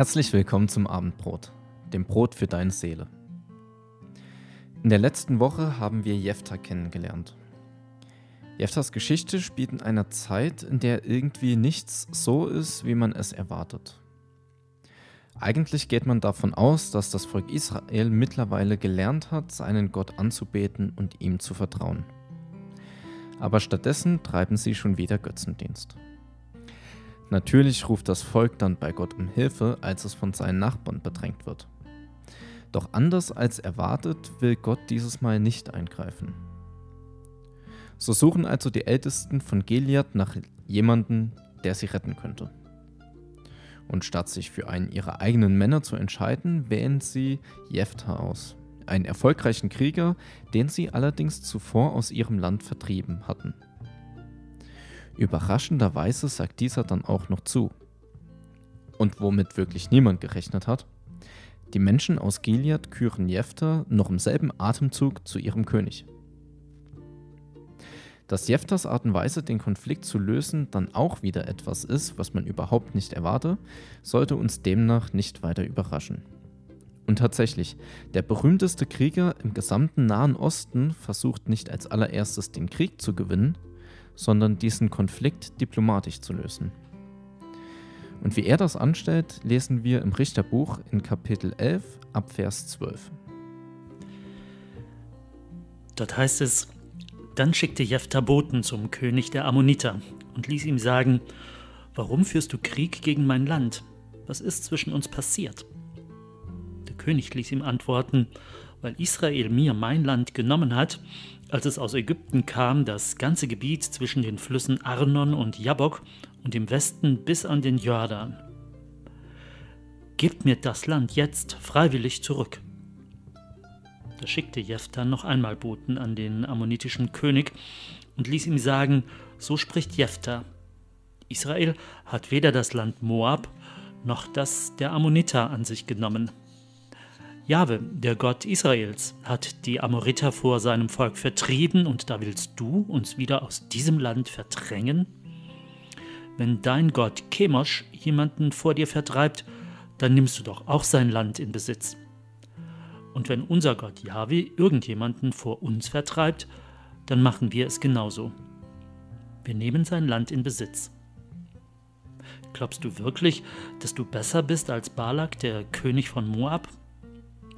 Herzlich willkommen zum Abendbrot, dem Brot für deine Seele. In der letzten Woche haben wir Jefta kennengelernt. Jeftas Geschichte spielt in einer Zeit, in der irgendwie nichts so ist, wie man es erwartet. Eigentlich geht man davon aus, dass das Volk Israel mittlerweile gelernt hat, seinen Gott anzubeten und ihm zu vertrauen. Aber stattdessen treiben sie schon wieder Götzendienst. Natürlich ruft das Volk dann bei Gott um Hilfe, als es von seinen Nachbarn bedrängt wird. Doch anders als erwartet will Gott dieses Mal nicht eingreifen. So suchen also die Ältesten von Gilead nach jemandem, der sie retten könnte. Und statt sich für einen ihrer eigenen Männer zu entscheiden, wählen sie Jephthah aus, einen erfolgreichen Krieger, den sie allerdings zuvor aus ihrem Land vertrieben hatten. Überraschenderweise sagt dieser dann auch noch zu. Und womit wirklich niemand gerechnet hat, die Menschen aus Gilead küren Jephthah noch im selben Atemzug zu ihrem König. Dass Jephthas Art und Weise, den Konflikt zu lösen, dann auch wieder etwas ist, was man überhaupt nicht erwarte, sollte uns demnach nicht weiter überraschen. Und tatsächlich, der berühmteste Krieger im gesamten Nahen Osten versucht nicht als allererstes den Krieg zu gewinnen, sondern diesen Konflikt diplomatisch zu lösen. Und wie er das anstellt, lesen wir im Richterbuch in Kapitel 11 ab Vers 12. Dort heißt es, dann schickte Jephthah Boten zum König der Ammoniter und ließ ihm sagen, warum führst du Krieg gegen mein Land? Was ist zwischen uns passiert? Der König ließ ihm antworten, weil Israel mir mein Land genommen hat als es aus Ägypten kam, das ganze Gebiet zwischen den Flüssen Arnon und Jabok und im Westen bis an den Jordan. Gebt mir das Land jetzt freiwillig zurück. Da schickte Jephthah noch einmal Boten an den ammonitischen König und ließ ihm sagen: So spricht Jephthah. Israel hat weder das Land Moab noch das der Ammoniter an sich genommen. Jahwe, der Gott Israels, hat die Amoriter vor seinem Volk vertrieben und da willst du uns wieder aus diesem Land verdrängen? Wenn dein Gott Chemosh jemanden vor dir vertreibt, dann nimmst du doch auch sein Land in Besitz. Und wenn unser Gott Jahwe irgendjemanden vor uns vertreibt, dann machen wir es genauso. Wir nehmen sein Land in Besitz. Glaubst du wirklich, dass du besser bist als Balak, der König von Moab?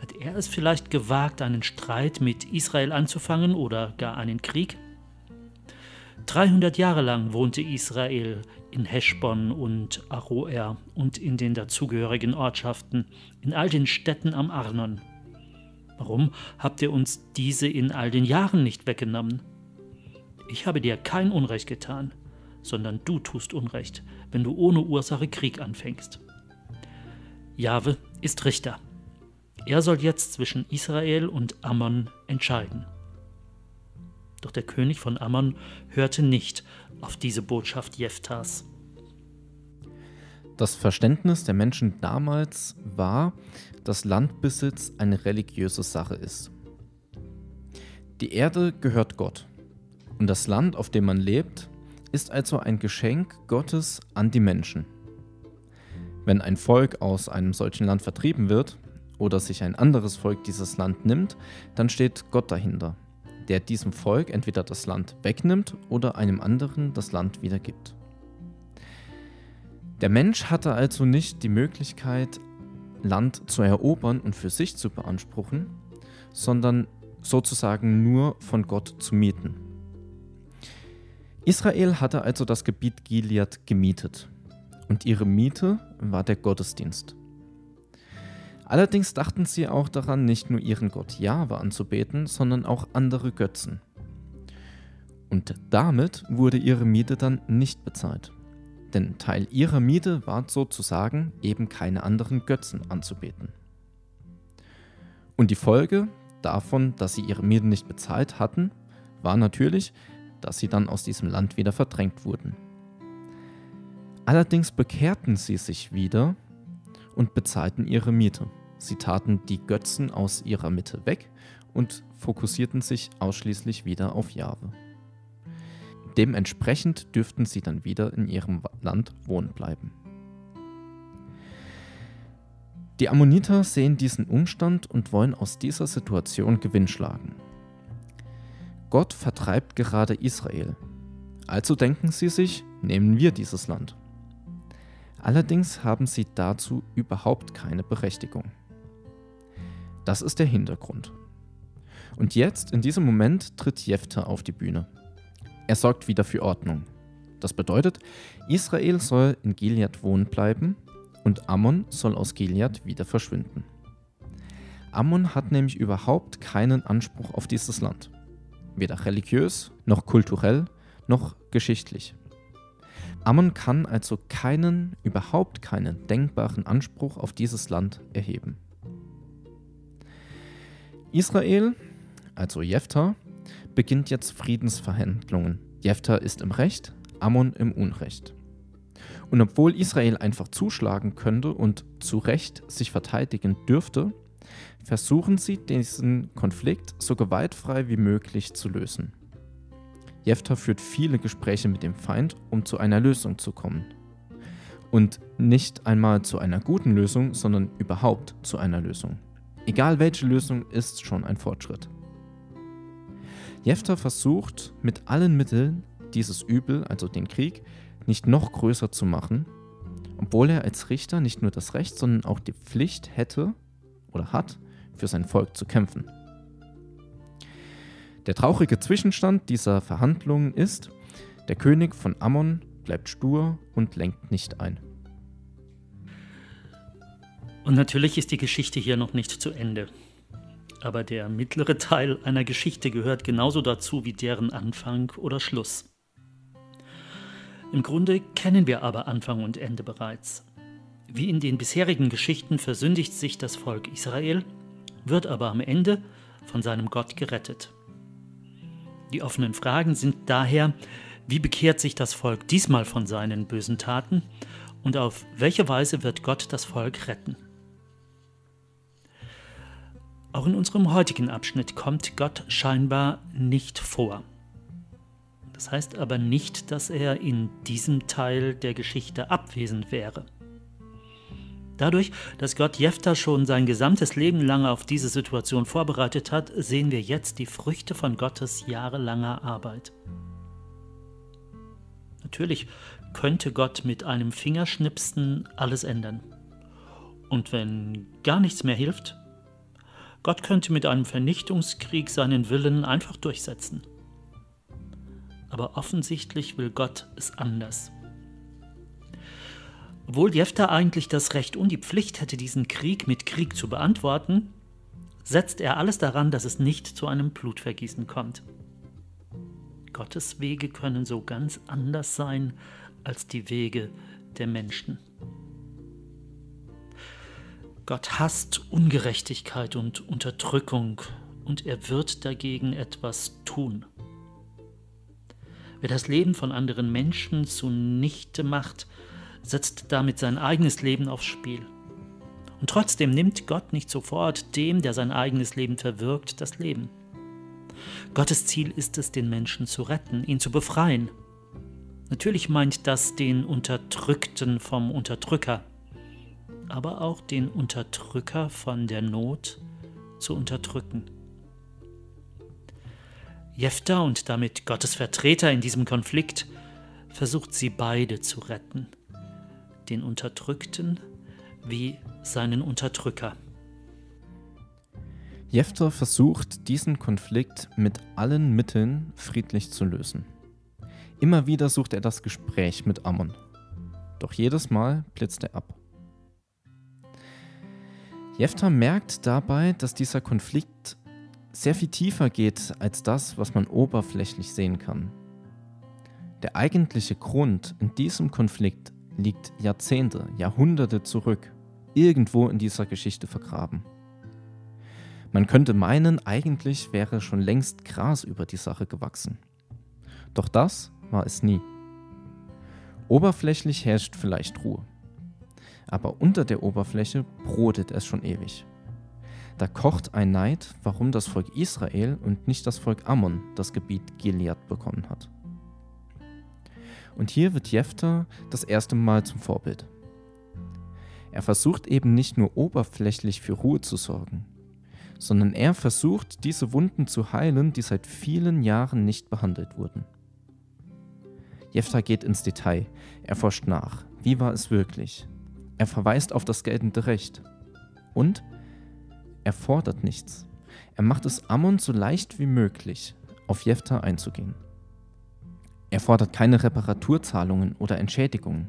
Hat er es vielleicht gewagt, einen Streit mit Israel anzufangen oder gar einen Krieg? 300 Jahre lang wohnte Israel in Heschbon und Aroer und in den dazugehörigen Ortschaften, in all den Städten am Arnon. Warum habt ihr uns diese in all den Jahren nicht weggenommen? Ich habe dir kein Unrecht getan, sondern du tust Unrecht, wenn du ohne Ursache Krieg anfängst. Jahwe ist Richter. Er soll jetzt zwischen Israel und Ammon entscheiden. Doch der König von Ammon hörte nicht auf diese Botschaft Jeftas. Das Verständnis der Menschen damals war, dass Landbesitz eine religiöse Sache ist. Die Erde gehört Gott und das Land, auf dem man lebt, ist also ein Geschenk Gottes an die Menschen. Wenn ein Volk aus einem solchen Land vertrieben wird, oder sich ein anderes Volk dieses Land nimmt, dann steht Gott dahinter, der diesem Volk entweder das Land wegnimmt oder einem anderen das Land wiedergibt. Der Mensch hatte also nicht die Möglichkeit, Land zu erobern und für sich zu beanspruchen, sondern sozusagen nur von Gott zu mieten. Israel hatte also das Gebiet Gilead gemietet und ihre Miete war der Gottesdienst. Allerdings dachten sie auch daran, nicht nur ihren Gott Jahwe anzubeten, sondern auch andere Götzen. Und damit wurde ihre Miete dann nicht bezahlt. Denn Teil ihrer Miete war sozusagen eben keine anderen Götzen anzubeten. Und die Folge davon, dass sie ihre Miete nicht bezahlt hatten, war natürlich, dass sie dann aus diesem Land wieder verdrängt wurden. Allerdings bekehrten sie sich wieder und bezahlten ihre Miete. Sie taten die Götzen aus ihrer Mitte weg und fokussierten sich ausschließlich wieder auf Jahwe. Dementsprechend dürften sie dann wieder in ihrem Land wohnen bleiben. Die Ammoniter sehen diesen Umstand und wollen aus dieser Situation Gewinn schlagen. Gott vertreibt gerade Israel. Also denken sie sich, nehmen wir dieses Land. Allerdings haben sie dazu überhaupt keine Berechtigung. Das ist der Hintergrund. Und jetzt, in diesem Moment, tritt Jephthah auf die Bühne. Er sorgt wieder für Ordnung. Das bedeutet, Israel soll in Gilead wohnen bleiben und Ammon soll aus Gilead wieder verschwinden. Ammon hat nämlich überhaupt keinen Anspruch auf dieses Land. Weder religiös, noch kulturell, noch geschichtlich. Ammon kann also keinen, überhaupt keinen denkbaren Anspruch auf dieses Land erheben. Israel, also Jephthah, beginnt jetzt Friedensverhandlungen. Jephthah ist im Recht, Ammon im Unrecht. Und obwohl Israel einfach zuschlagen könnte und zu Recht sich verteidigen dürfte, versuchen sie diesen Konflikt so gewaltfrei wie möglich zu lösen. Jephthah führt viele Gespräche mit dem Feind, um zu einer Lösung zu kommen. Und nicht einmal zu einer guten Lösung, sondern überhaupt zu einer Lösung. Egal welche Lösung ist schon ein Fortschritt. Jephthah versucht mit allen Mitteln dieses Übel, also den Krieg, nicht noch größer zu machen, obwohl er als Richter nicht nur das Recht, sondern auch die Pflicht hätte oder hat, für sein Volk zu kämpfen. Der traurige Zwischenstand dieser Verhandlungen ist, der König von Ammon bleibt stur und lenkt nicht ein. Und natürlich ist die Geschichte hier noch nicht zu Ende. Aber der mittlere Teil einer Geschichte gehört genauso dazu wie deren Anfang oder Schluss. Im Grunde kennen wir aber Anfang und Ende bereits. Wie in den bisherigen Geschichten versündigt sich das Volk Israel, wird aber am Ende von seinem Gott gerettet. Die offenen Fragen sind daher, wie bekehrt sich das Volk diesmal von seinen bösen Taten und auf welche Weise wird Gott das Volk retten? Auch in unserem heutigen Abschnitt kommt Gott scheinbar nicht vor. Das heißt aber nicht, dass er in diesem Teil der Geschichte abwesend wäre. Dadurch, dass Gott Jephthah schon sein gesamtes Leben lang auf diese Situation vorbereitet hat, sehen wir jetzt die Früchte von Gottes jahrelanger Arbeit. Natürlich könnte Gott mit einem Fingerschnipsen alles ändern. Und wenn gar nichts mehr hilft, Gott könnte mit einem Vernichtungskrieg seinen Willen einfach durchsetzen. Aber offensichtlich will Gott es anders. Obwohl Jephthah eigentlich das Recht und die Pflicht hätte, diesen Krieg mit Krieg zu beantworten, setzt er alles daran, dass es nicht zu einem Blutvergießen kommt. Gottes Wege können so ganz anders sein als die Wege der Menschen. Gott hasst Ungerechtigkeit und Unterdrückung und er wird dagegen etwas tun. Wer das Leben von anderen Menschen zunichte macht, setzt damit sein eigenes Leben aufs Spiel. Und trotzdem nimmt Gott nicht sofort dem, der sein eigenes Leben verwirkt, das Leben. Gottes Ziel ist es, den Menschen zu retten, ihn zu befreien. Natürlich meint das den Unterdrückten vom Unterdrücker, aber auch den Unterdrücker von der Not zu unterdrücken. Jephthah und damit Gottes Vertreter in diesem Konflikt versucht sie beide zu retten den Unterdrückten wie seinen Unterdrücker. Jephthah versucht, diesen Konflikt mit allen Mitteln friedlich zu lösen. Immer wieder sucht er das Gespräch mit Ammon. Doch jedes Mal blitzt er ab. Jephthah merkt dabei, dass dieser Konflikt sehr viel tiefer geht als das, was man oberflächlich sehen kann. Der eigentliche Grund in diesem Konflikt liegt Jahrzehnte, Jahrhunderte zurück, irgendwo in dieser Geschichte vergraben. Man könnte meinen, eigentlich wäre schon längst Gras über die Sache gewachsen. Doch das war es nie. Oberflächlich herrscht vielleicht Ruhe. Aber unter der Oberfläche brodet es schon ewig. Da kocht ein Neid, warum das Volk Israel und nicht das Volk Ammon das Gebiet Gilead bekommen hat. Und hier wird Jephthah das erste Mal zum Vorbild. Er versucht eben nicht nur oberflächlich für Ruhe zu sorgen, sondern er versucht, diese Wunden zu heilen, die seit vielen Jahren nicht behandelt wurden. Jephtha geht ins Detail, er forscht nach, wie war es wirklich? Er verweist auf das geltende Recht. Und er fordert nichts. Er macht es Ammon so leicht wie möglich, auf Jephtha einzugehen. Er fordert keine Reparaturzahlungen oder Entschädigungen.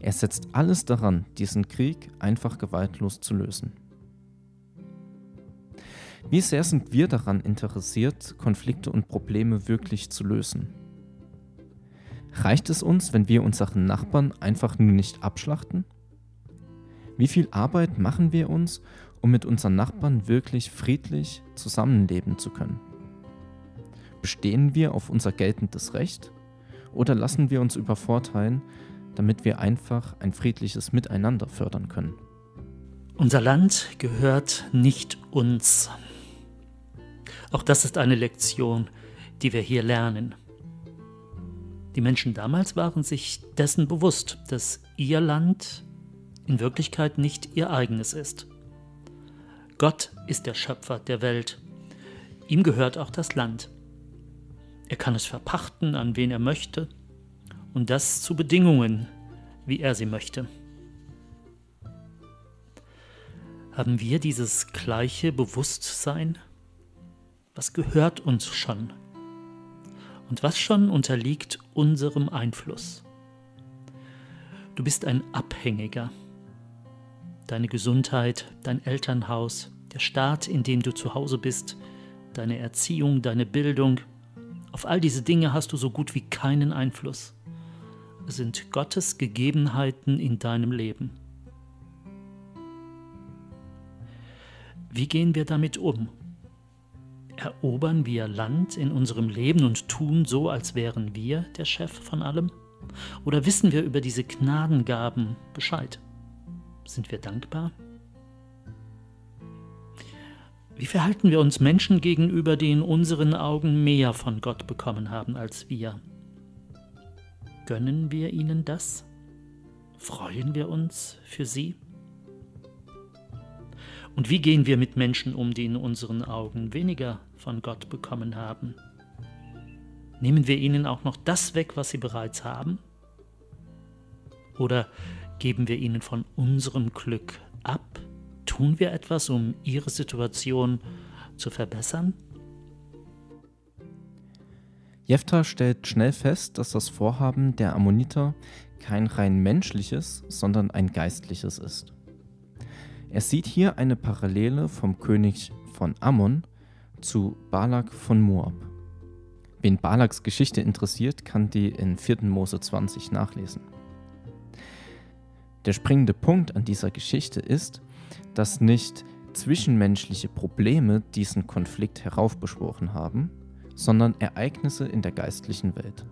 Er setzt alles daran, diesen Krieg einfach gewaltlos zu lösen. Wie sehr sind wir daran interessiert, Konflikte und Probleme wirklich zu lösen? Reicht es uns, wenn wir unseren Nachbarn einfach nur nicht abschlachten? Wie viel Arbeit machen wir uns, um mit unseren Nachbarn wirklich friedlich zusammenleben zu können? Bestehen wir auf unser geltendes Recht oder lassen wir uns übervorteilen, damit wir einfach ein friedliches Miteinander fördern können? Unser Land gehört nicht uns. Auch das ist eine Lektion, die wir hier lernen. Die Menschen damals waren sich dessen bewusst, dass ihr Land in Wirklichkeit nicht ihr eigenes ist. Gott ist der Schöpfer der Welt. Ihm gehört auch das Land. Er kann es verpachten, an wen er möchte, und das zu Bedingungen, wie er sie möchte. Haben wir dieses gleiche Bewusstsein? Was gehört uns schon? Und was schon unterliegt unserem Einfluss? Du bist ein Abhängiger deine Gesundheit, dein Elternhaus, der Staat, in dem du zu Hause bist, deine Erziehung, deine Bildung. Auf all diese Dinge hast du so gut wie keinen Einfluss. Es sind Gottes Gegebenheiten in deinem Leben. Wie gehen wir damit um? Erobern wir Land in unserem Leben und tun so, als wären wir der Chef von allem? Oder wissen wir über diese Gnadengaben Bescheid? Sind wir dankbar? Wie verhalten wir uns Menschen gegenüber, die in unseren Augen mehr von Gott bekommen haben als wir? Gönnen wir ihnen das? Freuen wir uns für sie? Und wie gehen wir mit Menschen um, die in unseren Augen weniger von Gott bekommen haben? Nehmen wir ihnen auch noch das weg, was sie bereits haben? Oder Geben wir ihnen von unserem Glück ab? Tun wir etwas, um ihre Situation zu verbessern? Jephthah stellt schnell fest, dass das Vorhaben der Ammoniter kein rein menschliches, sondern ein geistliches ist. Er sieht hier eine Parallele vom König von Ammon zu Balak von Moab. Wen Balaks Geschichte interessiert, kann die in 4. Mose 20 nachlesen. Der springende Punkt an dieser Geschichte ist, dass nicht zwischenmenschliche Probleme diesen Konflikt heraufbeschworen haben, sondern Ereignisse in der geistlichen Welt.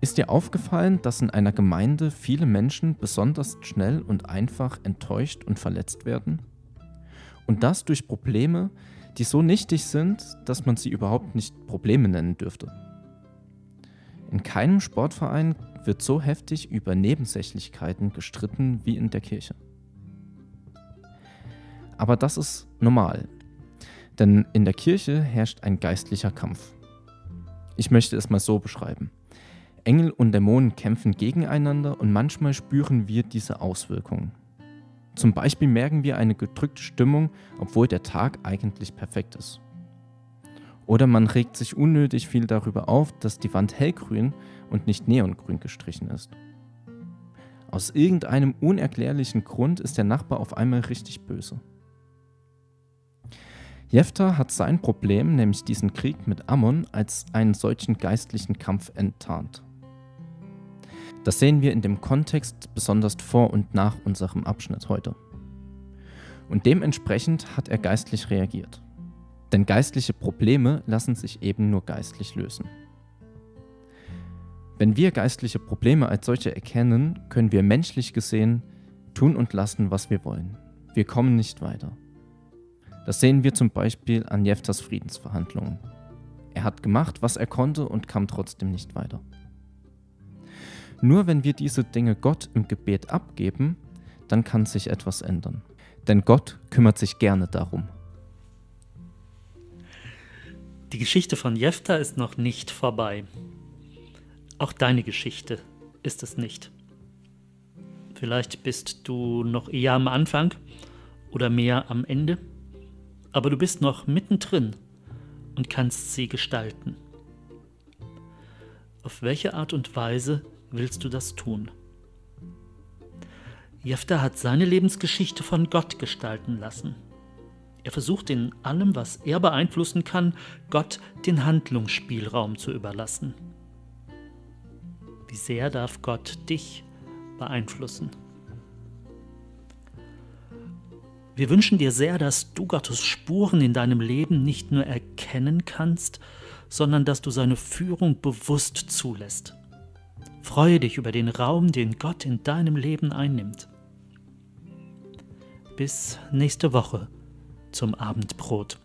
Ist dir aufgefallen, dass in einer Gemeinde viele Menschen besonders schnell und einfach enttäuscht und verletzt werden? Und das durch Probleme, die so nichtig sind, dass man sie überhaupt nicht Probleme nennen dürfte. In keinem Sportverein wird so heftig über Nebensächlichkeiten gestritten wie in der Kirche. Aber das ist normal, denn in der Kirche herrscht ein geistlicher Kampf. Ich möchte es mal so beschreiben. Engel und Dämonen kämpfen gegeneinander und manchmal spüren wir diese Auswirkungen. Zum Beispiel merken wir eine gedrückte Stimmung, obwohl der Tag eigentlich perfekt ist. Oder man regt sich unnötig viel darüber auf, dass die Wand hellgrün und nicht neongrün gestrichen ist. Aus irgendeinem unerklärlichen Grund ist der Nachbar auf einmal richtig böse. Jephthah hat sein Problem, nämlich diesen Krieg mit Ammon, als einen solchen geistlichen Kampf enttarnt. Das sehen wir in dem Kontext besonders vor und nach unserem Abschnitt heute. Und dementsprechend hat er geistlich reagiert. Denn geistliche Probleme lassen sich eben nur geistlich lösen. Wenn wir geistliche Probleme als solche erkennen, können wir menschlich gesehen tun und lassen, was wir wollen. Wir kommen nicht weiter. Das sehen wir zum Beispiel an Jeftas Friedensverhandlungen. Er hat gemacht, was er konnte und kam trotzdem nicht weiter. Nur wenn wir diese Dinge Gott im Gebet abgeben, dann kann sich etwas ändern. Denn Gott kümmert sich gerne darum. Die Geschichte von Jephthah ist noch nicht vorbei. Auch deine Geschichte ist es nicht. Vielleicht bist du noch eher am Anfang oder mehr am Ende, aber du bist noch mittendrin und kannst sie gestalten. Auf welche Art und Weise willst du das tun? Jephthah hat seine Lebensgeschichte von Gott gestalten lassen. Er versucht in allem, was er beeinflussen kann, Gott den Handlungsspielraum zu überlassen. Wie sehr darf Gott dich beeinflussen? Wir wünschen dir sehr, dass du Gottes Spuren in deinem Leben nicht nur erkennen kannst, sondern dass du seine Führung bewusst zulässt. Freue dich über den Raum, den Gott in deinem Leben einnimmt. Bis nächste Woche zum Abendbrot.